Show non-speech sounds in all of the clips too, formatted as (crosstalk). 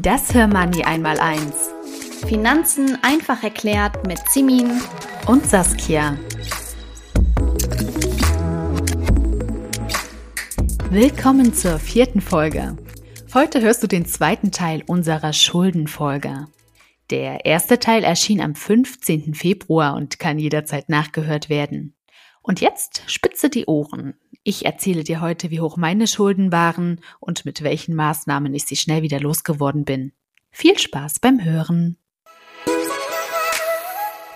Das Hörmoney einmal eins. Finanzen einfach erklärt mit Simin und Saskia. Willkommen zur vierten Folge. Heute hörst du den zweiten Teil unserer Schuldenfolge. Der erste Teil erschien am 15. Februar und kann jederzeit nachgehört werden. Und jetzt spitze die Ohren. Ich erzähle dir heute, wie hoch meine Schulden waren und mit welchen Maßnahmen ich sie schnell wieder losgeworden bin. Viel Spaß beim Hören.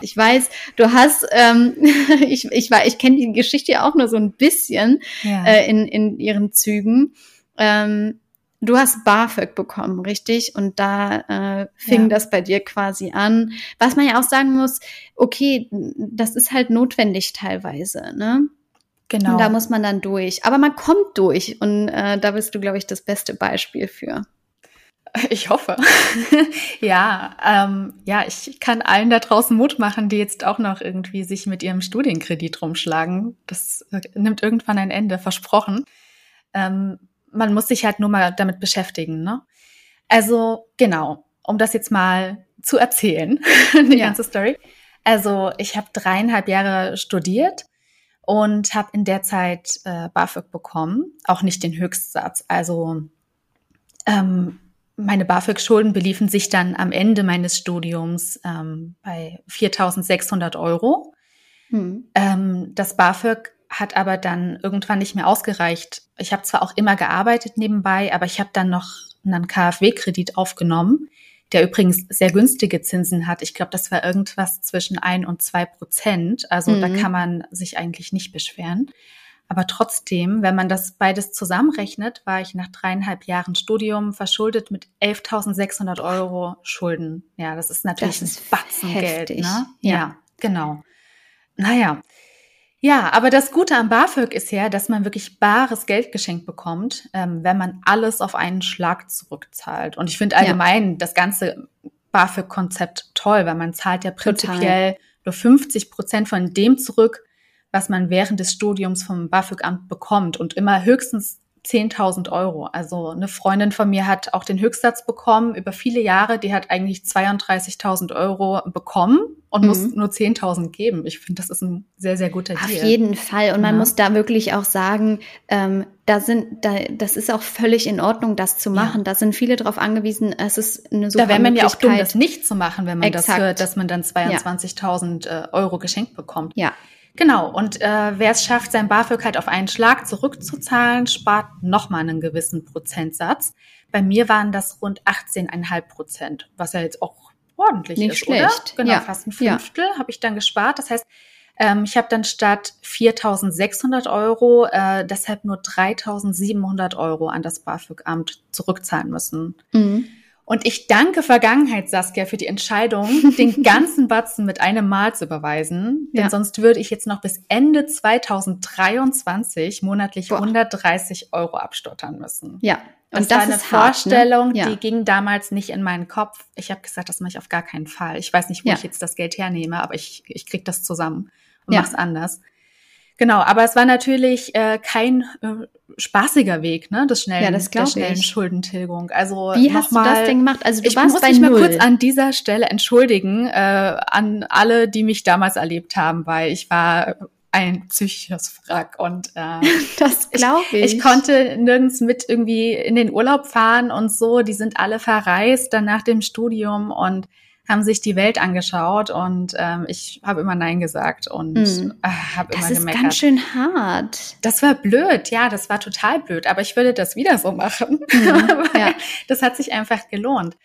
Ich weiß, du hast, ähm, (laughs) ich, ich, war, ich kenne die Geschichte auch nur so ein bisschen ja. äh, in, in ihren Zügen. Ähm, du hast BAföG bekommen, richtig? Und da äh, fing ja. das bei dir quasi an. Was man ja auch sagen muss, okay, das ist halt notwendig teilweise, ne? Genau. Und da muss man dann durch. Aber man kommt durch. Und äh, da bist du, glaube ich, das beste Beispiel für. Ich hoffe. (laughs) ja, ähm, ja, ich kann allen da draußen Mut machen, die jetzt auch noch irgendwie sich mit ihrem Studienkredit rumschlagen. Das äh, nimmt irgendwann ein Ende, versprochen. Ähm, man muss sich halt nur mal damit beschäftigen. Ne? Also genau, um das jetzt mal zu erzählen, (laughs) die ja. ganze Story. Also ich habe dreieinhalb Jahre studiert und habe in der Zeit äh, BAföG bekommen, auch nicht den Höchstsatz. Also ähm, meine BAföG-Schulden beliefen sich dann am Ende meines Studiums ähm, bei 4.600 Euro. Hm. Ähm, das BAföG hat aber dann irgendwann nicht mehr ausgereicht. Ich habe zwar auch immer gearbeitet nebenbei, aber ich habe dann noch einen KfW-Kredit aufgenommen, der übrigens sehr günstige Zinsen hat. Ich glaube, das war irgendwas zwischen ein und zwei Prozent. Also mhm. da kann man sich eigentlich nicht beschweren. Aber trotzdem, wenn man das beides zusammenrechnet, war ich nach dreieinhalb Jahren Studium verschuldet mit 11.600 Euro Schulden. Ja, das ist natürlich das ist ein Batzengeld. Ne? Ja. ja, genau. Naja, ja, aber das Gute am BAföG ist ja, dass man wirklich bares Geld geschenkt bekommt, ähm, wenn man alles auf einen Schlag zurückzahlt. Und ich finde allgemein ja. das ganze BAföG-Konzept toll, weil man zahlt ja prinzipiell Total. nur 50 Prozent von dem zurück, was man während des Studiums vom BAföG-Amt bekommt und immer höchstens 10.000 Euro. Also eine Freundin von mir hat auch den Höchstsatz bekommen über viele Jahre. Die hat eigentlich 32.000 Euro bekommen und mhm. muss nur 10.000 geben. Ich finde, das ist ein sehr, sehr guter Deal. Auf jeden Fall. Und man muss da wirklich auch sagen, ähm, da sind, da, das ist auch völlig in Ordnung, das zu machen. Ja. Da sind viele darauf angewiesen. Es ist eine super Da wäre man ja auch dumm, das nicht zu machen, wenn man Exakt. das hört, dass man dann 22.000 ja. Äh, Euro geschenkt bekommt. Ja. Genau, und äh, wer es schafft, sein BAföG halt auf einen Schlag zurückzuzahlen, spart nochmal einen gewissen Prozentsatz. Bei mir waren das rund 18,5 Prozent, was ja jetzt auch ordentlich Nicht ist, schlecht. oder? Genau, ja. fast ein Fünftel ja. habe ich dann gespart. Das heißt, ähm, ich habe dann statt 4.600 Euro äh, deshalb nur 3.700 Euro an das BAföG-Amt zurückzahlen müssen. Mhm. Und ich danke Vergangenheit, Saskia, für die Entscheidung, (laughs) den ganzen Batzen mit einem Mal zu überweisen. Denn ja. sonst würde ich jetzt noch bis Ende 2023 monatlich Boah. 130 Euro abstottern müssen. Ja. Und das, das war eine Vorstellung, hart, ne? ja. die ging damals nicht in meinen Kopf. Ich habe gesagt, das mache ich auf gar keinen Fall. Ich weiß nicht, wo ja. ich jetzt das Geld hernehme, aber ich, ich krieg das zusammen und ja. mach's anders. Genau, aber es war natürlich äh, kein äh, spaßiger Weg, ne, des schnellen, ja, das der schnellen ich. Schuldentilgung. Also wie hast mal, du das denn gemacht? Also du ich warst muss bei mich Null. mal kurz an dieser Stelle entschuldigen äh, an alle, die mich damals erlebt haben, weil ich war ein psychisches Wrack und äh, (laughs) das glaube ich, ich. Ich konnte nirgends mit irgendwie in den Urlaub fahren und so. Die sind alle verreist dann nach dem Studium und haben sich die Welt angeschaut und ähm, ich habe immer Nein gesagt und mm. äh, habe immer gemeckert. Das ist ganz schön hart. Das war blöd, ja, das war total blöd, aber ich würde das wieder so machen. Mm, (laughs) ja. das hat sich einfach gelohnt.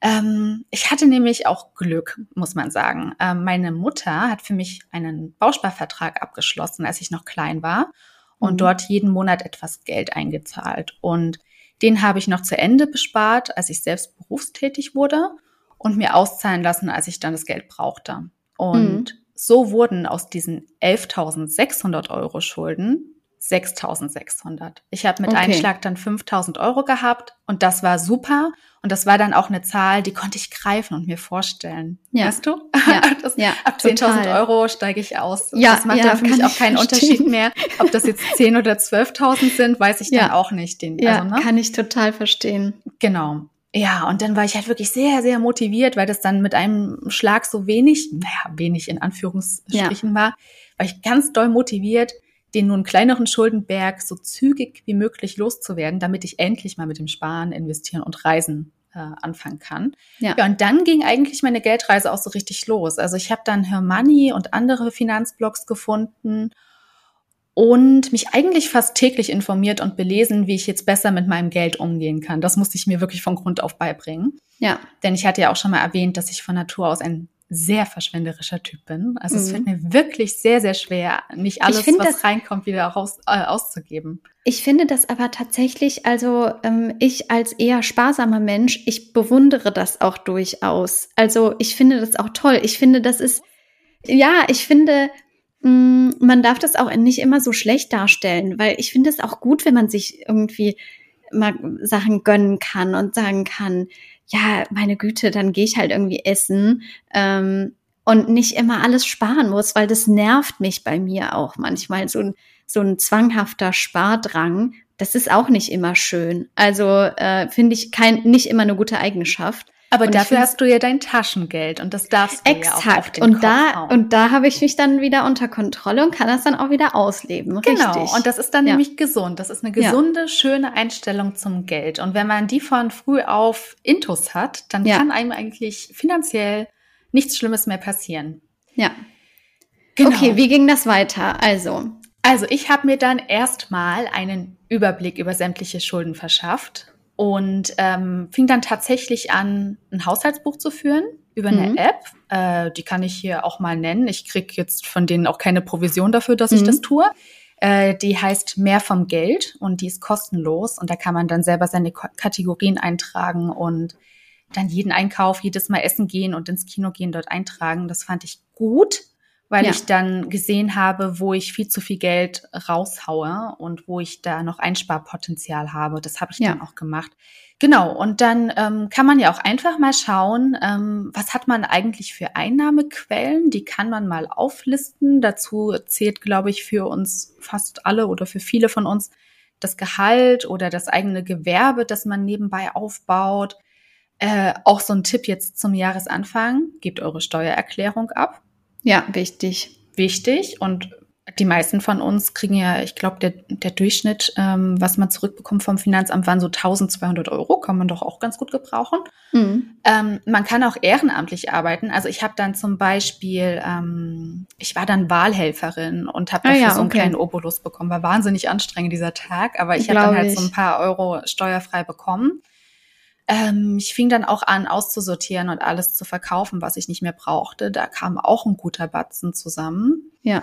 Ähm, ich hatte nämlich auch Glück, muss man sagen. Ähm, meine Mutter hat für mich einen Bausparvertrag abgeschlossen, als ich noch klein war und mhm. dort jeden Monat etwas Geld eingezahlt. Und den habe ich noch zu Ende bespart, als ich selbst berufstätig wurde und mir auszahlen lassen, als ich dann das Geld brauchte. Und mhm. so wurden aus diesen 11.600 Euro Schulden 6.600. Ich habe mit okay. Einschlag dann 5.000 Euro gehabt und das war super. Und das war dann auch eine Zahl, die konnte ich greifen und mir vorstellen. Ja. Weißt du? Ja. (laughs) Das, ja ab 10.000 Euro steige ich aus. Ja, das macht ja, dann für mich auch keinen verstehen. Unterschied mehr. (laughs) Ob das jetzt 10 oder 12.000 sind, weiß ich ja. dann auch nicht. Den, ja, also, ne? kann ich total verstehen. Genau. Ja, und dann war ich halt wirklich sehr, sehr motiviert, weil das dann mit einem Schlag so wenig, naja, wenig in Anführungsstrichen ja. war, war ich ganz doll motiviert, den nun kleineren Schuldenberg so zügig wie möglich loszuwerden, damit ich endlich mal mit dem Sparen, Investieren und Reisen äh, anfangen kann. Ja. ja, und dann ging eigentlich meine Geldreise auch so richtig los. Also ich habe dann Hermoney und andere Finanzblogs gefunden und mich eigentlich fast täglich informiert und belesen, wie ich jetzt besser mit meinem Geld umgehen kann. Das musste ich mir wirklich von Grund auf beibringen. Ja. Denn ich hatte ja auch schon mal erwähnt, dass ich von Natur aus ein sehr verschwenderischer Typ bin. Also mhm. es fällt mir wirklich sehr, sehr schwer, nicht alles, was das, reinkommt, wieder raus, äh, auszugeben. Ich finde das aber tatsächlich, also ähm, ich als eher sparsamer Mensch, ich bewundere das auch durchaus. Also ich finde das auch toll. Ich finde, das ist, ja, ich finde, man darf das auch nicht immer so schlecht darstellen, weil ich finde es auch gut, wenn man sich irgendwie mal Sachen gönnen kann und sagen kann, ja, meine Güte, dann gehe ich halt irgendwie essen ähm, und nicht immer alles sparen muss, weil das nervt mich bei mir auch manchmal. So ein, so ein zwanghafter Spardrang, das ist auch nicht immer schön. Also äh, finde ich kein, nicht immer eine gute Eigenschaft. Aber und dafür hast du ja dein Taschengeld und das darfst du exakt. ja auch auf den und Kopf da hauen. und da habe ich mich dann wieder unter Kontrolle und kann das dann auch wieder ausleben. Genau. Richtig. Und das ist dann ja. nämlich gesund. Das ist eine gesunde, ja. schöne Einstellung zum Geld. Und wenn man die von früh auf Intus hat, dann ja. kann einem eigentlich finanziell nichts Schlimmes mehr passieren. Ja. Genau. Okay, wie ging das weiter? Also. Also ich habe mir dann erstmal einen Überblick über sämtliche Schulden verschafft und ähm, fing dann tatsächlich an, ein Haushaltsbuch zu führen über eine mhm. App. Äh, die kann ich hier auch mal nennen. Ich krieg jetzt von denen auch keine Provision dafür, dass mhm. ich das tue. Äh, die heißt Mehr vom Geld und die ist kostenlos und da kann man dann selber seine K Kategorien eintragen und dann jeden Einkauf, jedes Mal essen gehen und ins Kino gehen dort eintragen. Das fand ich gut weil ja. ich dann gesehen habe, wo ich viel zu viel Geld raushaue und wo ich da noch Einsparpotenzial habe. Das habe ich ja. dann auch gemacht. Genau, und dann ähm, kann man ja auch einfach mal schauen, ähm, was hat man eigentlich für Einnahmequellen, die kann man mal auflisten. Dazu zählt, glaube ich, für uns fast alle oder für viele von uns das Gehalt oder das eigene Gewerbe, das man nebenbei aufbaut. Äh, auch so ein Tipp jetzt zum Jahresanfang, gebt eure Steuererklärung ab. Ja, wichtig. Wichtig und die meisten von uns kriegen ja, ich glaube, der, der Durchschnitt, ähm, was man zurückbekommt vom Finanzamt, waren so 1200 Euro, kann man doch auch ganz gut gebrauchen. Mhm. Ähm, man kann auch ehrenamtlich arbeiten. Also ich habe dann zum Beispiel, ähm, ich war dann Wahlhelferin und habe ah dafür ah ja, so einen okay. kleinen Obolus bekommen. War wahnsinnig anstrengend dieser Tag, aber ich habe dann halt ich. so ein paar Euro steuerfrei bekommen. Ähm, ich fing dann auch an, auszusortieren und alles zu verkaufen, was ich nicht mehr brauchte. Da kam auch ein guter Batzen zusammen. Ja.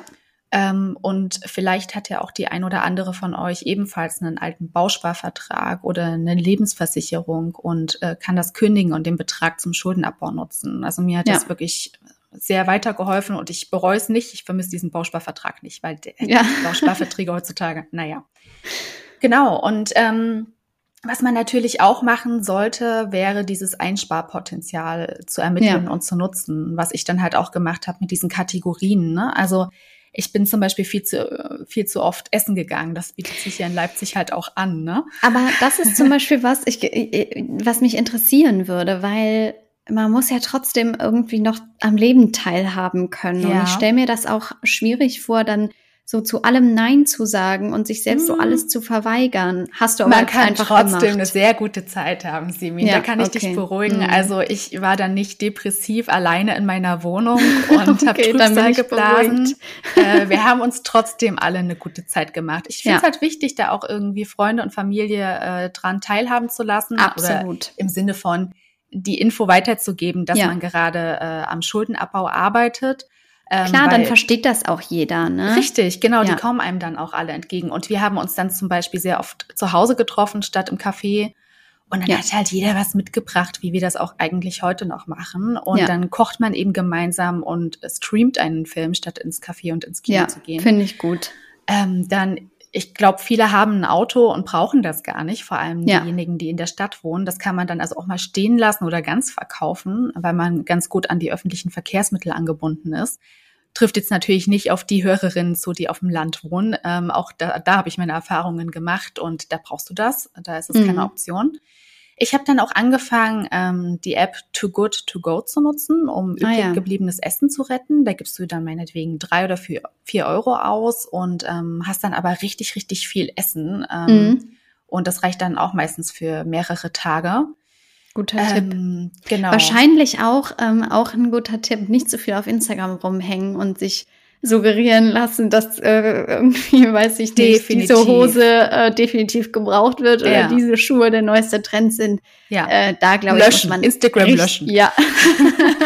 Ähm, und vielleicht hat ja auch die ein oder andere von euch ebenfalls einen alten Bausparvertrag oder eine Lebensversicherung und äh, kann das kündigen und den Betrag zum Schuldenabbau nutzen. Also mir hat ja. das wirklich sehr weitergeholfen und ich bereue es nicht. Ich vermisse diesen Bausparvertrag nicht, weil der ja. Bausparverträge heutzutage, naja. Genau. Und ähm, was man natürlich auch machen sollte, wäre dieses Einsparpotenzial zu ermitteln ja. und zu nutzen, was ich dann halt auch gemacht habe mit diesen Kategorien. Ne? Also ich bin zum Beispiel viel zu, viel zu oft essen gegangen. Das bietet sich ja in Leipzig halt auch an. Ne? Aber das ist zum Beispiel was, ich, was mich interessieren würde, weil man muss ja trotzdem irgendwie noch am Leben teilhaben können. Ja. Und ich stelle mir das auch schwierig vor, dann so zu allem Nein zu sagen und sich selbst hm. so alles zu verweigern. Hast du aber Man kann einfach trotzdem gemacht. eine sehr gute Zeit haben, Simi. Ja, da kann ich okay. dich beruhigen. Hm. Also ich war dann nicht depressiv alleine in meiner Wohnung (laughs) und okay, habe Trübsal geblasen. Äh, wir haben uns trotzdem alle eine gute Zeit gemacht. Ich finde es ja. halt wichtig, da auch irgendwie Freunde und Familie äh, dran teilhaben zu lassen. Absolut. Oder im Sinne von, die Info weiterzugeben, dass ja. man gerade äh, am Schuldenabbau arbeitet. Ähm, Klar, dann versteht das auch jeder, ne? Richtig, genau, ja. die kommen einem dann auch alle entgegen. Und wir haben uns dann zum Beispiel sehr oft zu Hause getroffen, statt im Café. Und dann ja. hat halt jeder was mitgebracht, wie wir das auch eigentlich heute noch machen. Und ja. dann kocht man eben gemeinsam und streamt einen Film, statt ins Café und ins Kino zu gehen. Finde ich gut. Ähm, dann ich glaube, viele haben ein Auto und brauchen das gar nicht, vor allem ja. diejenigen, die in der Stadt wohnen. Das kann man dann also auch mal stehen lassen oder ganz verkaufen, weil man ganz gut an die öffentlichen Verkehrsmittel angebunden ist. Trifft jetzt natürlich nicht auf die Hörerinnen zu, die auf dem Land wohnen. Ähm, auch da, da habe ich meine Erfahrungen gemacht und da brauchst du das. Da ist es mhm. keine Option. Ich habe dann auch angefangen, ähm, die App Too Good To Go zu nutzen, um ah, übrig ja. gebliebenes Essen zu retten. Da gibst du dann meinetwegen drei oder vier, vier Euro aus und ähm, hast dann aber richtig, richtig viel Essen. Ähm, mhm. Und das reicht dann auch meistens für mehrere Tage. Guter ähm, Tipp. Genau. Wahrscheinlich auch, ähm, auch ein guter Tipp, nicht zu so viel auf Instagram rumhängen und sich suggerieren lassen, dass äh, irgendwie, (laughs) weiß ich nicht, definitiv. diese Hose äh, definitiv gebraucht wird oder ja. diese Schuhe der neueste Trend sind. Ja. Äh, da glaube ich, muss man Instagram richtig, löschen. Ja.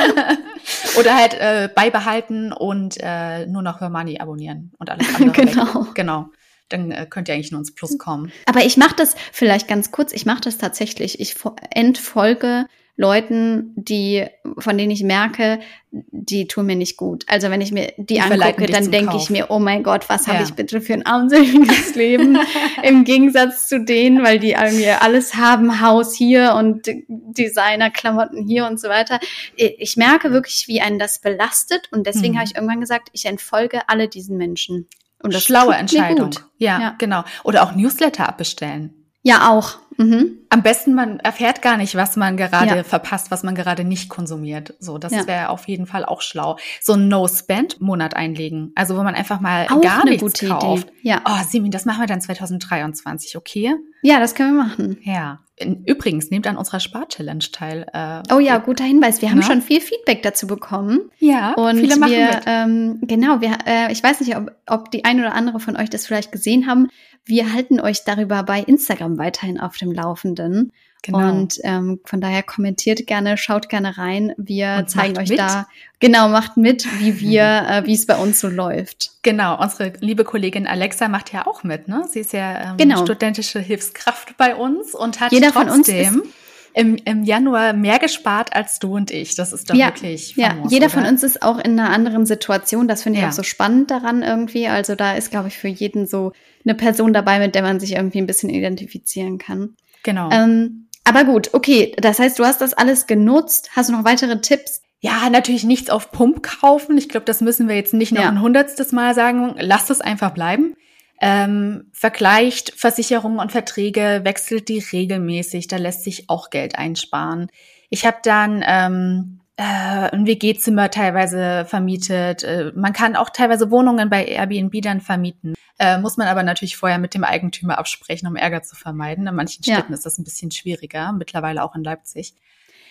(laughs) oder halt äh, beibehalten und äh, nur noch Hermani abonnieren und alles andere. (laughs) genau. Weg. Genau dann äh, könnt ihr eigentlich nur ins Plus kommen. Aber ich mache das vielleicht ganz kurz, ich mache das tatsächlich. Ich entfolge Leuten, die, von denen ich merke, die tun mir nicht gut. Also wenn ich mir die, die angucke, dann denke ich mir, oh mein Gott, was ja. habe ich bitte für ein armseliges (laughs) Leben im Gegensatz zu denen, weil die mir alles haben, Haus hier und Designerklamotten hier und so weiter. Ich merke wirklich, wie einen das belastet und deswegen mhm. habe ich irgendwann gesagt, ich entfolge alle diesen Menschen. Und das Schlaue Entscheidung. Ja, ja, genau. Oder auch Newsletter abbestellen. Ja, auch. Mhm. Am besten, man erfährt gar nicht, was man gerade ja. verpasst, was man gerade nicht konsumiert. So, das ja. wäre auf jeden Fall auch schlau. So ein No-Spend-Monat einlegen. Also, wo man einfach mal auch gar eine nichts gute kauft. Idee. Ja. Oh, Simin, das machen wir dann 2023, okay? Ja, das können wir machen. Ja. Übrigens, nehmt an unserer Spar-Challenge teil. Äh, oh ja, guter Hinweis. Wir haben ja. schon viel Feedback dazu bekommen. Ja, und viele machen wir, mit. Ähm, genau, wir, äh, ich weiß nicht, ob, ob die ein oder andere von euch das vielleicht gesehen haben. Wir halten euch darüber bei Instagram weiterhin auf dem Laufenden. Genau. Und ähm, von daher kommentiert gerne, schaut gerne rein. Wir und zeigen euch mit. da, genau, macht mit, wie wir, äh, wie es bei uns so läuft. Genau, unsere liebe Kollegin Alexa macht ja auch mit, ne? Sie ist ja ähm, genau. studentische Hilfskraft bei uns und hat Jeder trotzdem von uns im, im Januar mehr gespart als du und ich. Das ist doch ja, wirklich famos, Ja, jeder oder? von uns ist auch in einer anderen Situation. Das finde ich ja. auch so spannend daran irgendwie. Also da ist, glaube ich, für jeden so eine Person dabei, mit der man sich irgendwie ein bisschen identifizieren kann. Genau. Ähm, aber gut, okay. Das heißt, du hast das alles genutzt. Hast du noch weitere Tipps? Ja, natürlich nichts auf Pump kaufen. Ich glaube, das müssen wir jetzt nicht noch ja. ein hundertstes Mal sagen. Lasst es einfach bleiben. Ähm, vergleicht Versicherungen und Verträge, wechselt die regelmäßig, da lässt sich auch Geld einsparen. Ich habe dann ähm, äh, ein WG-Zimmer teilweise vermietet. Äh, man kann auch teilweise Wohnungen bei Airbnb dann vermieten. Äh, muss man aber natürlich vorher mit dem Eigentümer absprechen, um Ärger zu vermeiden. In manchen Städten ja. ist das ein bisschen schwieriger, mittlerweile auch in Leipzig.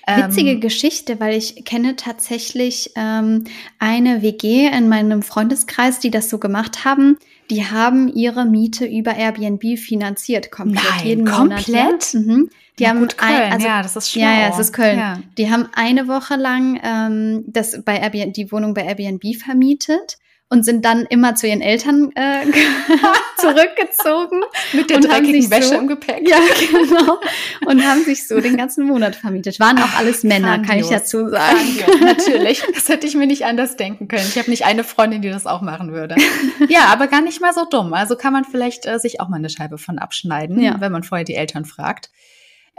Witzige ähm, Geschichte, weil ich kenne tatsächlich ähm, eine WG in meinem Freundeskreis, die das so gemacht haben. Die haben ihre Miete über Airbnb finanziert, komplett Nein, jeden komplett? Monat. Ja. Mhm. Die ja, haben gut, Köln, ein, also, ja, das ist schlau. Ja, ja, es ist Köln. Ja. Die haben eine Woche lang ähm, das bei Airbnb, die Wohnung bei Airbnb vermietet und sind dann immer zu ihren Eltern äh, (laughs) zurückgezogen. Mit der dreckigen Wäsche so, im Gepäck. Ja, (laughs) genau. Und haben sich so den ganzen Monat vermietet. Waren auch alles Männer, Grandios. kann ich dazu sagen. Grandios, natürlich. Das hätte ich mir nicht anders denken können. Ich habe nicht eine Freundin, die das auch machen würde. (laughs) Ja, aber gar nicht mal so dumm. Also kann man vielleicht äh, sich auch mal eine Scheibe von abschneiden, ja. wenn man vorher die Eltern fragt.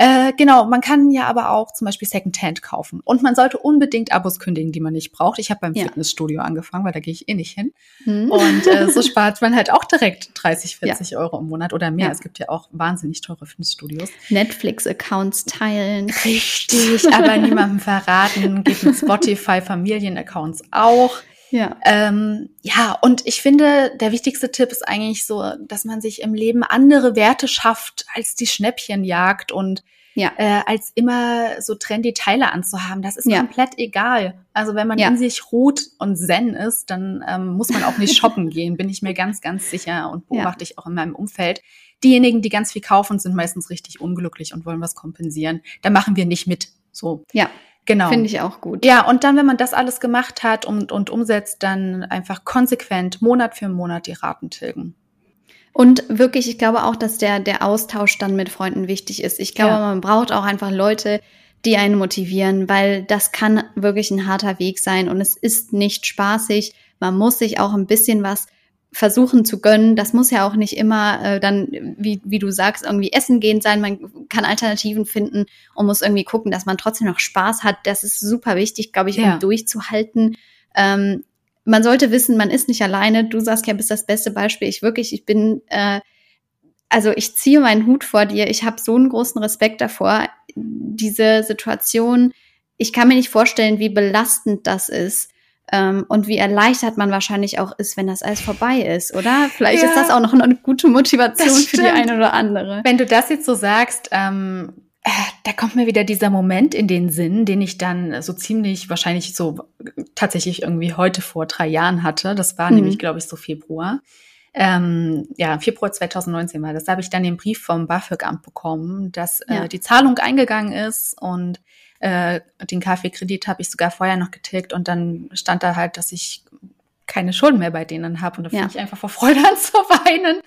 Äh, genau, man kann ja aber auch zum Beispiel Secondhand kaufen. Und man sollte unbedingt Abos kündigen, die man nicht braucht. Ich habe beim ja. Fitnessstudio angefangen, weil da gehe ich eh nicht hin. Hm. Und äh, so spart man halt auch direkt 30, 40 ja. Euro im Monat oder mehr. Ja. Es gibt ja auch wahnsinnig teure Fitnessstudios. Netflix-Accounts teilen. Richtig, aber niemandem verraten. Geht mit (laughs) Spotify, Familien-Accounts auch. Ja. Ähm, ja, und ich finde, der wichtigste Tipp ist eigentlich so, dass man sich im Leben andere Werte schafft als die Schnäppchenjagd und ja. äh, als immer so trendy Teile anzuhaben. Das ist ja. komplett egal. Also wenn man ja. in sich ruht und zen ist, dann ähm, muss man auch nicht shoppen (laughs) gehen, bin ich mir ganz, ganz sicher und beobachte ich auch in meinem Umfeld. Diejenigen, die ganz viel kaufen, sind meistens richtig unglücklich und wollen was kompensieren. Da machen wir nicht mit So. Ja. Genau. Finde ich auch gut. Ja, und dann, wenn man das alles gemacht hat und, und umsetzt, dann einfach konsequent Monat für Monat die Raten tilgen. Und wirklich, ich glaube auch, dass der, der Austausch dann mit Freunden wichtig ist. Ich glaube, ja. man braucht auch einfach Leute, die einen motivieren, weil das kann wirklich ein harter Weg sein und es ist nicht spaßig. Man muss sich auch ein bisschen was versuchen zu gönnen. Das muss ja auch nicht immer äh, dann, wie, wie du sagst, irgendwie essen gehen sein. Man kann Alternativen finden und muss irgendwie gucken, dass man trotzdem noch Spaß hat. Das ist super wichtig, glaube ich, ja. um durchzuhalten. Ähm, man sollte wissen, man ist nicht alleine. Du sagst ja, bist das beste Beispiel. Ich wirklich, ich bin, äh, also ich ziehe meinen Hut vor dir. Ich habe so einen großen Respekt davor. Diese Situation, ich kann mir nicht vorstellen, wie belastend das ist ähm, und wie erleichtert man wahrscheinlich auch ist, wenn das alles vorbei ist, oder? Vielleicht ja, ist das auch noch eine gute Motivation für die eine oder andere. Wenn du das jetzt so sagst, ähm, äh, da kommt mir wieder dieser Moment in den Sinn, den ich dann so ziemlich wahrscheinlich so tatsächlich irgendwie heute vor drei Jahren hatte. Das war mhm. nämlich, glaube ich, so Februar. Ähm, ja, Februar 2019 war das. Da habe ich dann den Brief vom BAföG-Amt bekommen, dass äh, ja. die Zahlung eingegangen ist und äh, den Kaffeekredit habe ich sogar vorher noch getilgt und dann stand da halt, dass ich keine Schulden mehr bei denen habe. Und da ja. fing ich einfach vor Freude (laughs) an zu weinen,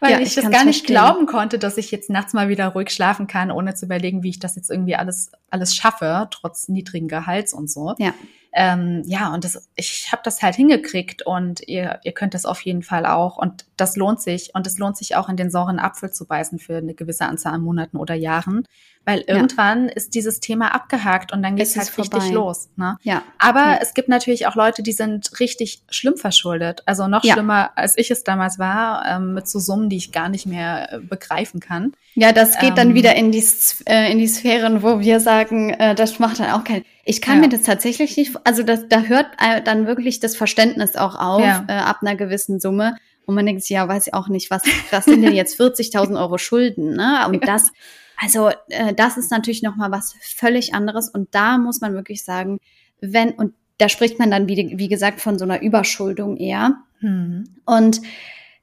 weil ja, ich, ich das gar nicht verstehen. glauben konnte, dass ich jetzt nachts mal wieder ruhig schlafen kann, ohne zu überlegen, wie ich das jetzt irgendwie alles, alles schaffe, trotz niedrigen Gehalts und so. Ja. Ähm, ja, und das, ich habe das halt hingekriegt und ihr, ihr könnt das auf jeden Fall auch. Und das lohnt sich. Und es lohnt sich auch, in den sauren Apfel zu beißen für eine gewisse Anzahl an Monaten oder Jahren. Weil irgendwann ja. ist dieses Thema abgehakt und dann geht es halt richtig vorbei. los. Ne? Ja. Aber ja. es gibt natürlich auch Leute, die sind richtig schlimm verschuldet. Also noch schlimmer, als ich es damals war, ähm, mit so Summen, die ich gar nicht mehr äh, begreifen kann. Ja, das geht ähm, dann wieder in die, äh, in die Sphären, wo wir sagen, äh, das macht dann auch kein. Ich kann mir das tatsächlich nicht, also das, da hört äh, dann wirklich das Verständnis auch auf, äh, ab einer gewissen Summe. Und man denkt sich, ja, weiß ich auch nicht, was, was sind denn jetzt (laughs) 40.000 Euro Schulden, ne? Und das, also äh, das ist natürlich noch mal was völlig anderes und da muss man wirklich sagen, wenn und da spricht man dann wie, wie gesagt von so einer Überschuldung eher. Mhm. Und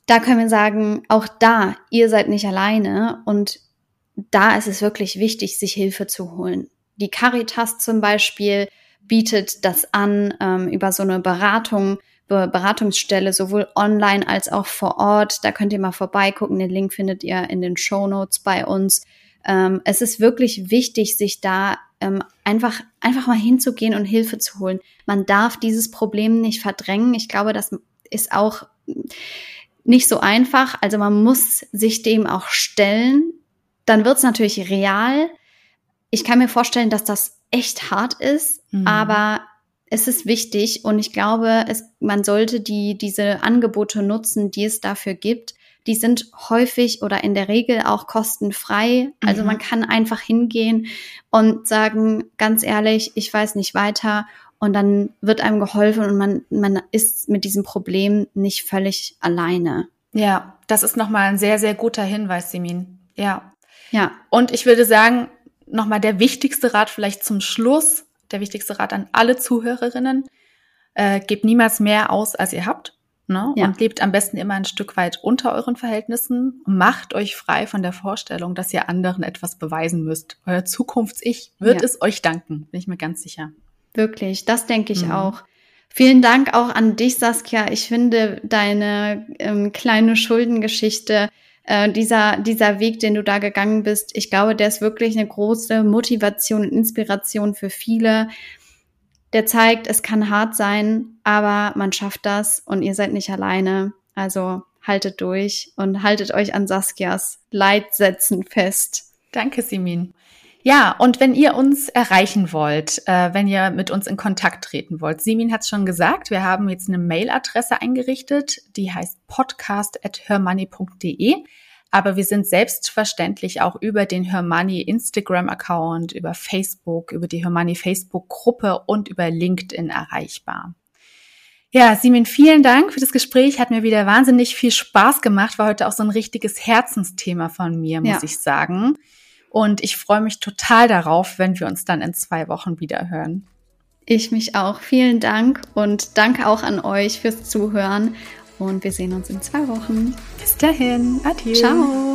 da können wir sagen, auch da, ihr seid nicht alleine und da ist es wirklich wichtig, sich Hilfe zu holen. Die Caritas zum Beispiel bietet das an ähm, über so eine Beratung, Beratungsstelle, sowohl online als auch vor Ort. Da könnt ihr mal vorbeigucken. Den Link findet ihr in den Show Notes bei uns. Ähm, es ist wirklich wichtig, sich da ähm, einfach, einfach mal hinzugehen und Hilfe zu holen. Man darf dieses Problem nicht verdrängen. Ich glaube, das ist auch nicht so einfach. Also man muss sich dem auch stellen. Dann wird es natürlich real. Ich kann mir vorstellen, dass das echt hart ist, mhm. aber es ist wichtig und ich glaube, es, man sollte die, diese Angebote nutzen, die es dafür gibt die sind häufig oder in der Regel auch kostenfrei. Also mhm. man kann einfach hingehen und sagen, ganz ehrlich, ich weiß nicht weiter. Und dann wird einem geholfen und man, man ist mit diesem Problem nicht völlig alleine. Ja, das ist nochmal ein sehr, sehr guter Hinweis, Simin. Ja. Ja. Und ich würde sagen, nochmal der wichtigste Rat vielleicht zum Schluss, der wichtigste Rat an alle Zuhörerinnen. Äh, gebt niemals mehr aus, als ihr habt. Ne? Ja. Und lebt am besten immer ein Stück weit unter euren Verhältnissen. Macht euch frei von der Vorstellung, dass ihr anderen etwas beweisen müsst. Euer Zukunfts-Ich wird ja. es euch danken, bin ich mir ganz sicher. Wirklich, das denke ich mhm. auch. Vielen Dank auch an dich, Saskia. Ich finde deine ähm, kleine Schuldengeschichte, äh, dieser, dieser Weg, den du da gegangen bist, ich glaube, der ist wirklich eine große Motivation und Inspiration für viele der zeigt, es kann hart sein, aber man schafft das und ihr seid nicht alleine. Also haltet durch und haltet euch an Saskias Leitsätzen fest. Danke, Simin. Ja, und wenn ihr uns erreichen wollt, äh, wenn ihr mit uns in Kontakt treten wollt, Simin hat es schon gesagt, wir haben jetzt eine Mailadresse eingerichtet, die heißt podcast@hermoney.de. Aber wir sind selbstverständlich auch über den Hermoney Instagram-Account, über Facebook, über die Hermoney Facebook-Gruppe und über LinkedIn erreichbar. Ja, Simin, vielen Dank für das Gespräch. Hat mir wieder wahnsinnig viel Spaß gemacht. War heute auch so ein richtiges Herzensthema von mir, muss ja. ich sagen. Und ich freue mich total darauf, wenn wir uns dann in zwei Wochen wieder hören. Ich mich auch. Vielen Dank und danke auch an euch fürs Zuhören und wir sehen uns in zwei Wochen. Bis dahin. Adieu. Ciao.